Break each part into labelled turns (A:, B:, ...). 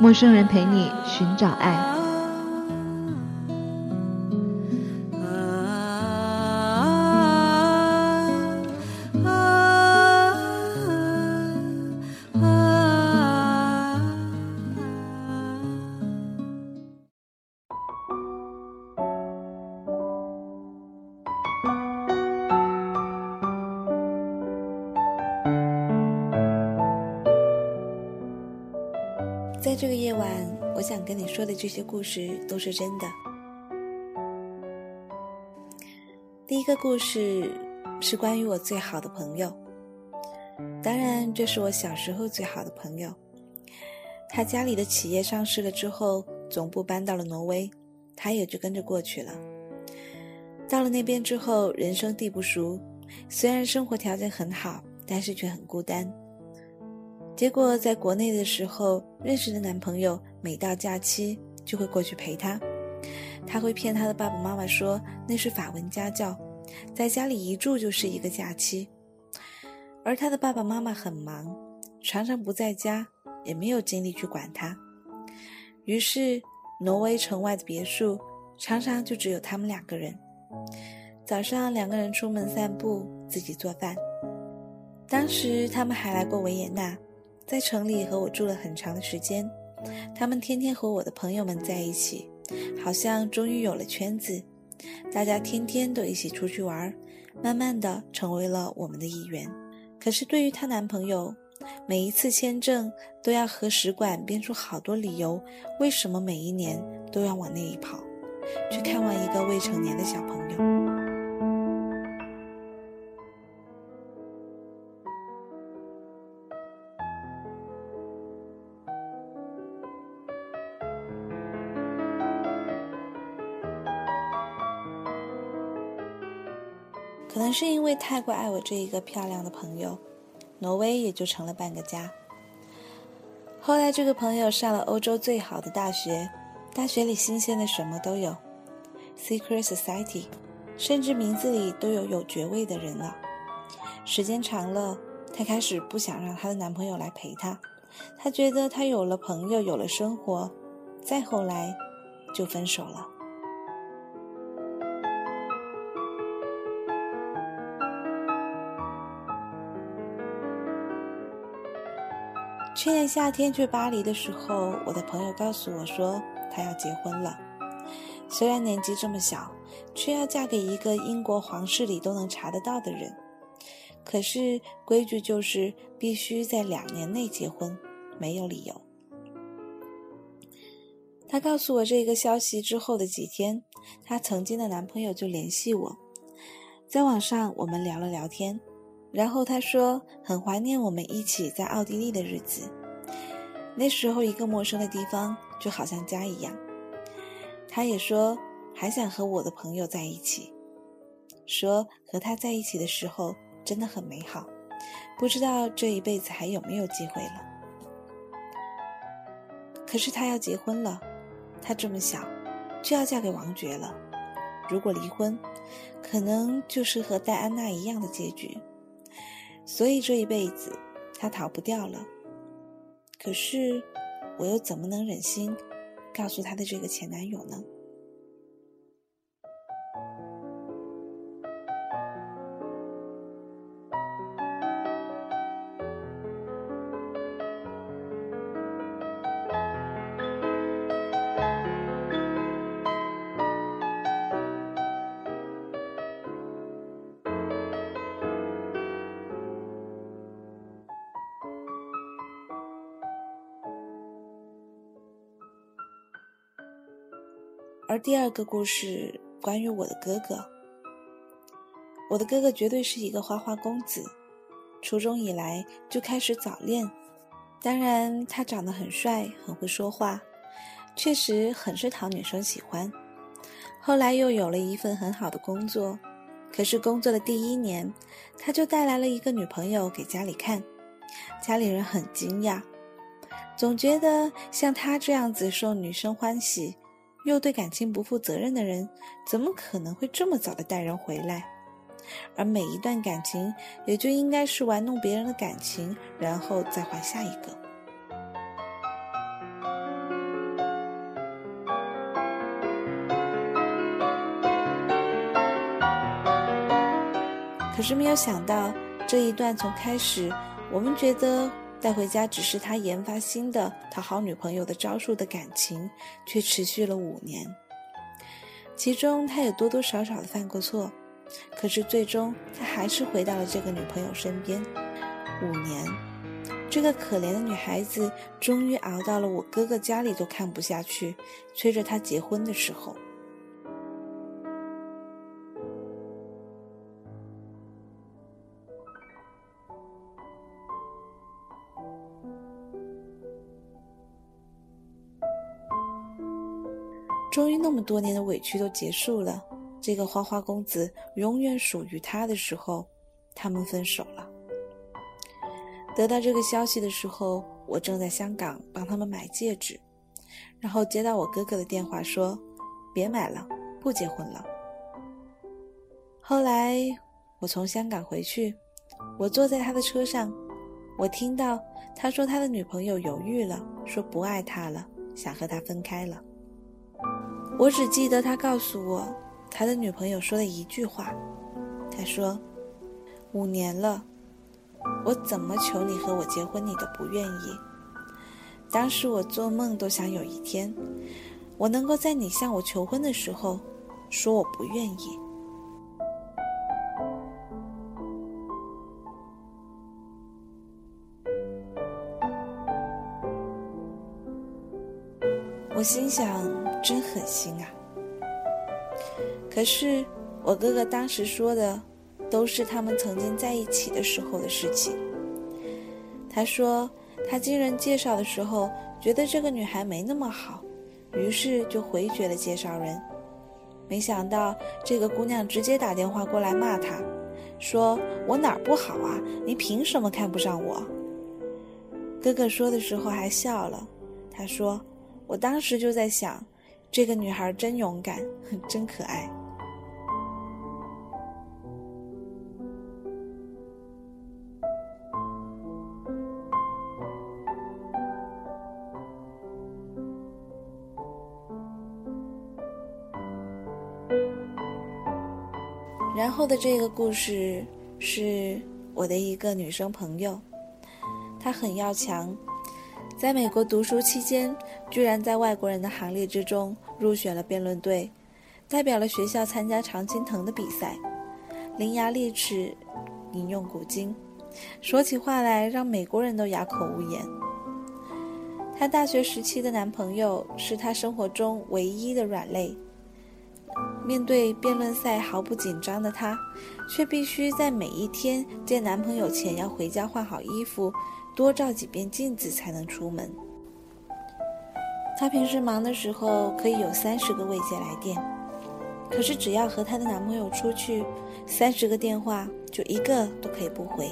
A: 陌生人陪你寻找爱。
B: 跟你说的这些故事都是真的。第一个故事是关于我最好的朋友，当然这是我小时候最好的朋友。他家里的企业上市了之后，总部搬到了挪威，他也就跟着过去了。到了那边之后，人生地不熟，虽然生活条件很好，但是却很孤单。结果在国内的时候，认识的男朋友每到假期就会过去陪他。他会骗他的爸爸妈妈说那是法文家教，在家里一住就是一个假期。而他的爸爸妈妈很忙，常常不在家，也没有精力去管他。于是，挪威城外的别墅常常就只有他们两个人。早上两个人出门散步，自己做饭。当时他们还来过维也纳。在城里和我住了很长的时间，他们天天和我的朋友们在一起，好像终于有了圈子，大家天天都一起出去玩，慢慢的成为了我们的一员。可是对于她男朋友，每一次签证都要和使馆编出好多理由，为什么每一年都要往那里跑，去看望一个未成年的小朋友。能是因为太过爱我这一个漂亮的朋友，挪威也就成了半个家。后来这个朋友上了欧洲最好的大学，大学里新鲜的什么都有，secret society，甚至名字里都有有爵位的人了。时间长了，她开始不想让她的男朋友来陪她，她觉得她有了朋友，有了生活，再后来就分手了。去年夏天去巴黎的时候，我的朋友告诉我说，她要结婚了。虽然年纪这么小，却要嫁给一个英国皇室里都能查得到的人。可是规矩就是必须在两年内结婚，没有理由。她告诉我这个消息之后的几天，她曾经的男朋友就联系我，在网上我们聊了聊天。然后他说很怀念我们一起在奥地利的日子，那时候一个陌生的地方就好像家一样。他也说还想和我的朋友在一起，说和他在一起的时候真的很美好，不知道这一辈子还有没有机会了。可是他要结婚了，他这么小，就要嫁给王爵了。如果离婚，可能就是和戴安娜一样的结局。所以这一辈子，她逃不掉了。可是，我又怎么能忍心告诉她的这个前男友呢？而第二个故事关于我的哥哥。我的哥哥绝对是一个花花公子，初中以来就开始早恋。当然，他长得很帅，很会说话，确实很是讨女生喜欢。后来又有了一份很好的工作，可是工作的第一年，他就带来了一个女朋友给家里看，家里人很惊讶，总觉得像他这样子受女生欢喜，又对感情不负责任的人，怎么可能会这么早的带人回来？而每一段感情也就应该是玩弄别人的感情，然后再换下一个。可是没有想到，这一段从开始我们觉得带回家只是他研发新的讨好女朋友的招数的感情，却持续了五年。其中他也多多少少的犯过错，可是最终他还是回到了这个女朋友身边。五年，这个可怜的女孩子终于熬到了我哥哥家里都看不下去，催着她结婚的时候。终于，那么多年的委屈都结束了。这个花花公子永远属于他的时候，他们分手了。得到这个消息的时候，我正在香港帮他们买戒指，然后接到我哥哥的电话说：“别买了，不结婚了。”后来我从香港回去，我坐在他的车上，我听到他说他的女朋友犹豫了，说不爱他了，想和他分开了。我只记得他告诉我，他的女朋友说的一句话。他说：“五年了，我怎么求你和我结婚，你都不愿意。当时我做梦都想有一天，我能够在你向我求婚的时候，说我不愿意。”我心想，真狠心啊！可是我哥哥当时说的，都是他们曾经在一起的时候的事情。他说，他经人介绍的时候，觉得这个女孩没那么好，于是就回绝了介绍人。没想到这个姑娘直接打电话过来骂他，说我哪儿不好啊？你凭什么看不上我？哥哥说的时候还笑了，他说。我当时就在想，这个女孩真勇敢，真可爱。然后的这个故事是我的一个女生朋友，她很要强。在美国读书期间，居然在外国人的行列之中入选了辩论队，代表了学校参加常青藤的比赛，伶牙俐齿，引用古今，说起话来让美国人都哑口无言。她大学时期的男朋友是她生活中唯一的软肋，面对辩论赛毫不紧张的她，却必须在每一天见男朋友前要回家换好衣服。多照几遍镜子才能出门。她平时忙的时候可以有三十个未接来电，可是只要和她的男朋友出去，三十个电话就一个都可以不回。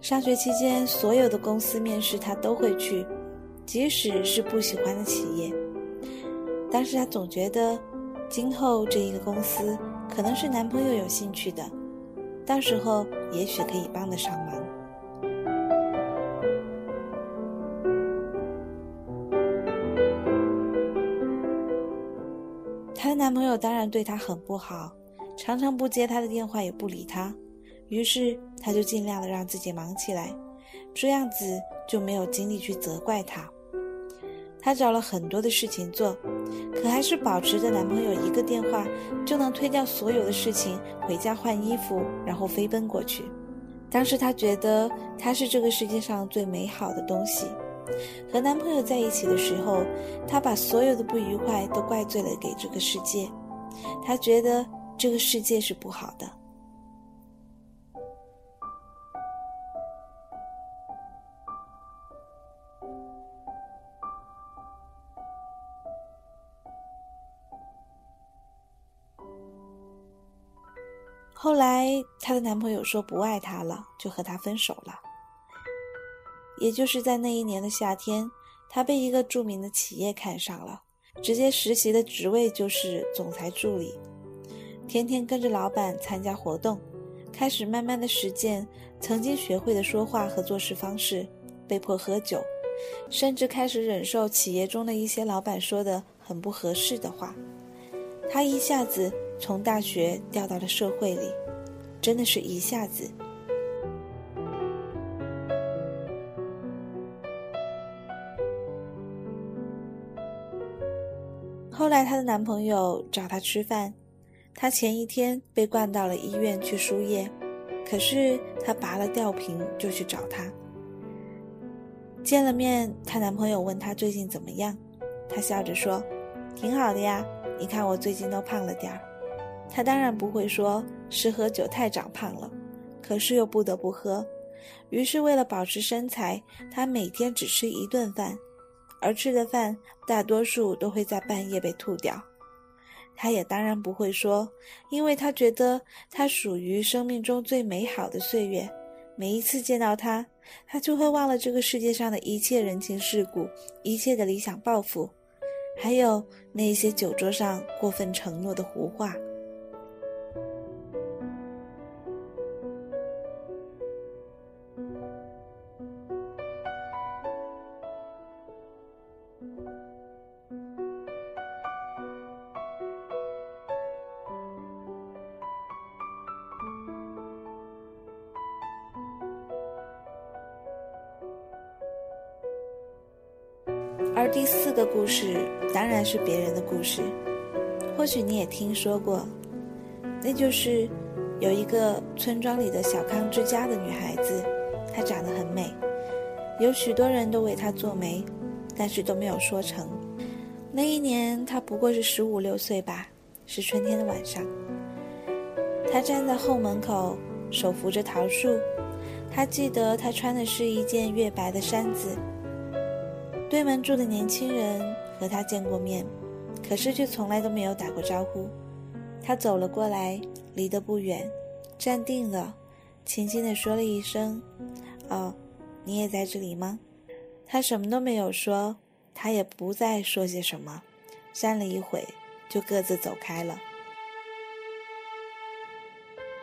B: 上学期间，所有的公司面试她都会去，即使是不喜欢的企业。但是她总觉得，今后这一个公司可能是男朋友有兴趣的，到时候也许可以帮得上忙。男朋友当然对她很不好，常常不接她的电话，也不理她。于是她就尽量的让自己忙起来，这样子就没有精力去责怪他。她找了很多的事情做，可还是保持着男朋友一个电话就能推掉所有的事情，回家换衣服，然后飞奔过去。当时她觉得他是这个世界上最美好的东西。和男朋友在一起的时候她把所有的不愉快都怪罪了给这个世界她觉得这个世界是不好的。后来她的男朋友说不爱她了就和她分手了。也就是在那一年的夏天，他被一个著名的企业看上了，直接实习的职位就是总裁助理，天天跟着老板参加活动，开始慢慢的实践曾经学会的说话和做事方式，被迫喝酒。甚至开始忍受企业中的一些老板说的很不合适的话，他一下子从大学掉到了社会里，真的是一下子。后来她的男朋友找她吃饭，她前一天被灌到了医院去输液，可是她拔了吊瓶就去找他。见了面，她男朋友问她最近怎么样，她笑着说：“挺好的呀，你看我最近都胖了点儿。”她当然不会说是喝酒太长胖了，可是又不得不喝，于是为了保持身材，她每天只吃一顿饭，而吃的饭大多数都会在半夜被吐掉。他也当然不会说，因为他觉得他属于生命中最美好的岁月。每一次见到他，他就会忘了这个世界上的一切人情世故，一切的理想抱负，还有那些酒桌上过分承诺的胡话。而第四个故事当然是别人的故事，或许你也听说过，那就是有一个村庄里的小康之家的女孩子，她长得很美，有许多人都为她做媒，但是都没有说成。那一年她不过是十五六岁吧，是春天的晚上，她站在后门口，手扶着桃树，她记得她穿的是一件月白的衫子。对门住的年轻人和他见过面，可是却从来都没有打过招呼。他走了过来，离得不远，站定了，轻轻地说了一声：“哦，你也在这里吗？”他什么都没有说，他也不再说些什么，站了一会，就各自走开了。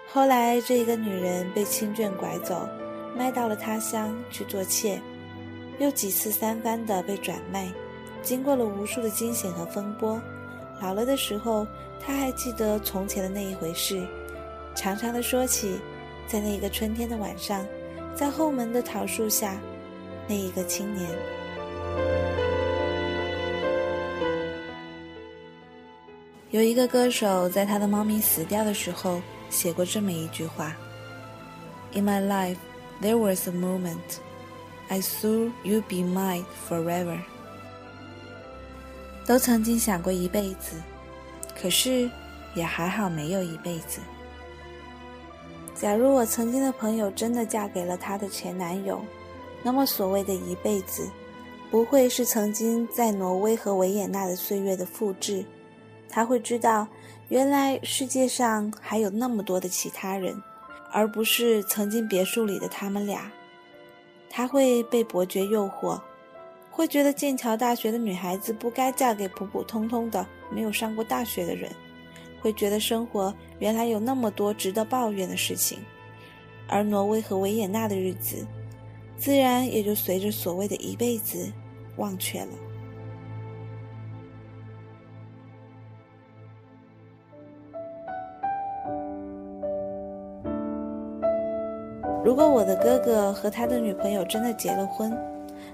B: 后来，这一个女人被亲眷拐走，卖到了他乡去做妾。又几次三番的被转卖，经过了无数的惊险和风波，老了的时候，他还记得从前的那一回事，常常的说起，在那个春天的晚上，在后门的桃树下，那一个青年。有一个歌手在他的猫咪死掉的时候写过这么一句话：“In my life, there was a moment.” I saw you be mine forever。都曾经想过一辈子，可是也还好没有一辈子。假如我曾经的朋友真的嫁给了她的前男友，那么所谓的一辈子，不会是曾经在挪威和维也纳的岁月的复制。他会知道，原来世界上还有那么多的其他人，而不是曾经别墅里的他们俩。他会被伯爵诱惑，会觉得剑桥大学的女孩子不该嫁给普普通通的没有上过大学的人，会觉得生活原来有那么多值得抱怨的事情，而挪威和维也纳的日子，自然也就随着所谓的一辈子忘却了。如果我的哥哥和他的女朋友真的结了婚，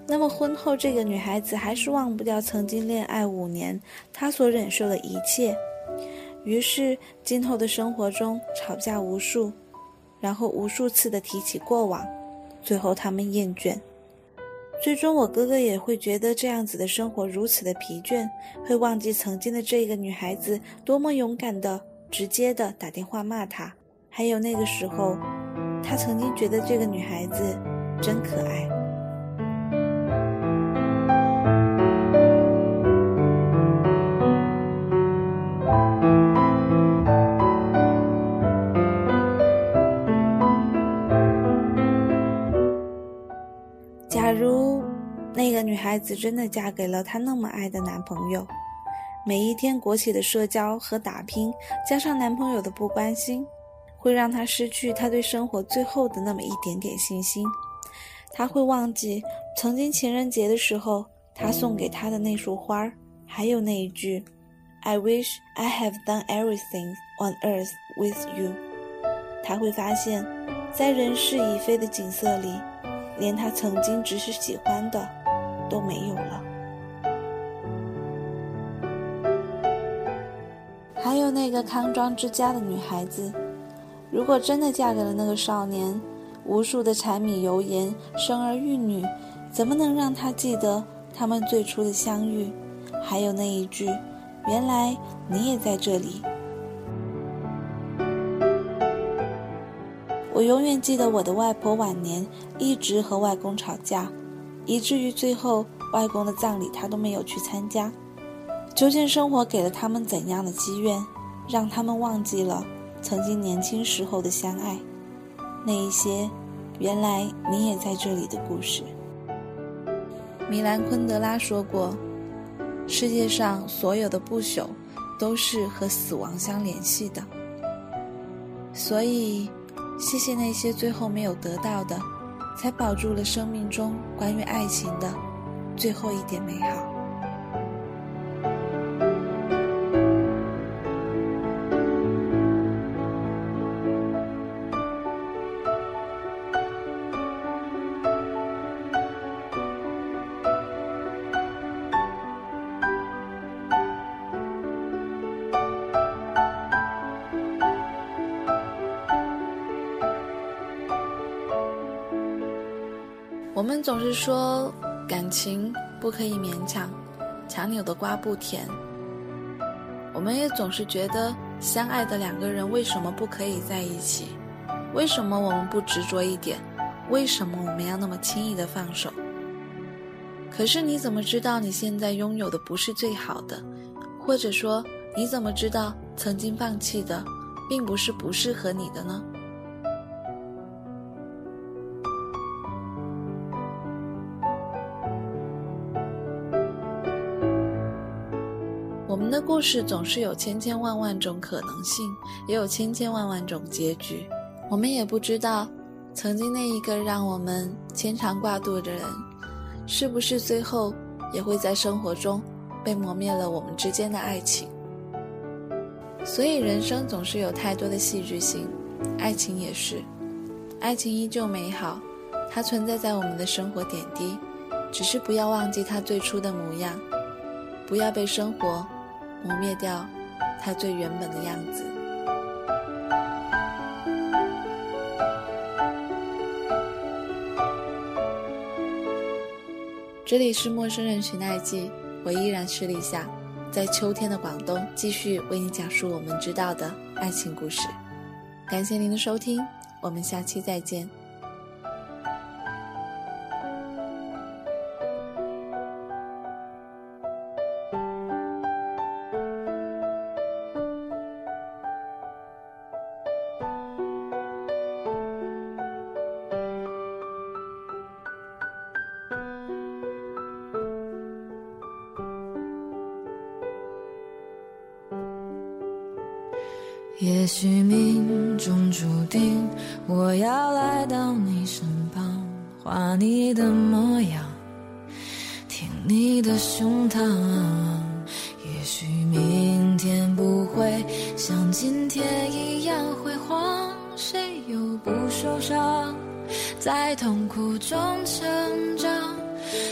B: 那么婚后这个女孩子还是忘不掉曾经恋爱五年她所忍受的一切，于是今后的生活中吵架无数，然后无数次的提起过往，最后他们厌倦，最终我哥哥也会觉得这样子的生活如此的疲倦，会忘记曾经的这个女孩子多么勇敢的、直接的打电话骂他，还有那个时候。他曾经觉得这个女孩子真可爱。假如那个女孩子真的嫁给了她那么爱的男朋友每一天国企的社交和打拼加上男朋友的不关心会让他失去他对生活最后的那么一点点信心。他会忘记曾经情人节的时候，他送给她的那束花，还有那一句 “I wish I have done everything on earth with you”。他会发现，在人事已非的景色里。连他曾经只是喜欢的都没有了。还有那个康庄之家的女孩子，如果真的嫁给了那个少年，无数的柴米油盐、生儿育女，怎么能让他记得他们最初的相遇？还有那一句：“原来你也在这里。”我永远记得我的外婆晚年一直和外公吵架，以至于最后外公的葬礼她都没有去参加。究竟生活给了他们怎样的积怨，让他们忘记了曾经年轻时候的相爱？那一些，原来你也在这里的故事。米兰昆德拉说过：“世界上所有的不朽，都是和死亡相联系的。”所以。谢谢那些最后没有得到的，才保住了生命中关于爱情的最后一点美好。我们总是说感情不可以勉强，强扭的瓜不甜。我们也总是觉得相爱的两个人为什么不可以在一起？为什么我们不执着一点？为什么我们要那么轻易的放手？可是你怎么知道你现在拥有的不是最好的？或者说你怎么知道曾经放弃的并不是不适合你的呢？故事总是有千千万万种可能性，也有千千万万种结局。我们也不知道，曾经那一个让我们牵肠挂肚的人，是不是最后也会在生活中被磨灭了我们之间的爱情。所以，人生总是有太多的戏剧性，爱情也是。爱情依旧美好，它存在在我们的生活点滴，只是不要忘记它最初的模样，不要被生活。磨灭掉它最原本的样子。这里是陌生人寻爱记，我依然是立夏，在秋天的广东继续为你讲述我们知道的爱情故事。感谢您的收听，我们下期再见。
C: 也许命中注定，我要来到你身旁，画你的模样，听你的胸膛。也许明天不会像今天一样辉煌，谁又不受伤，在痛苦中成长，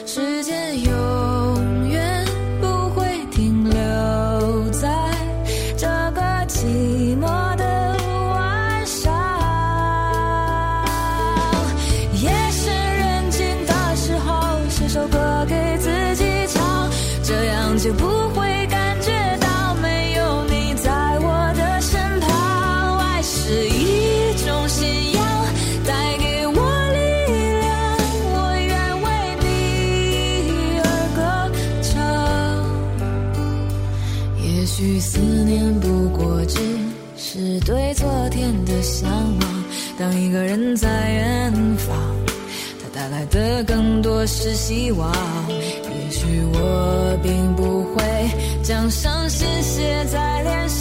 C: 时间有思念不过只是对昨天的向往。当一个人在远方，他带来的更多是希望。也许我并不会将伤心写在脸上，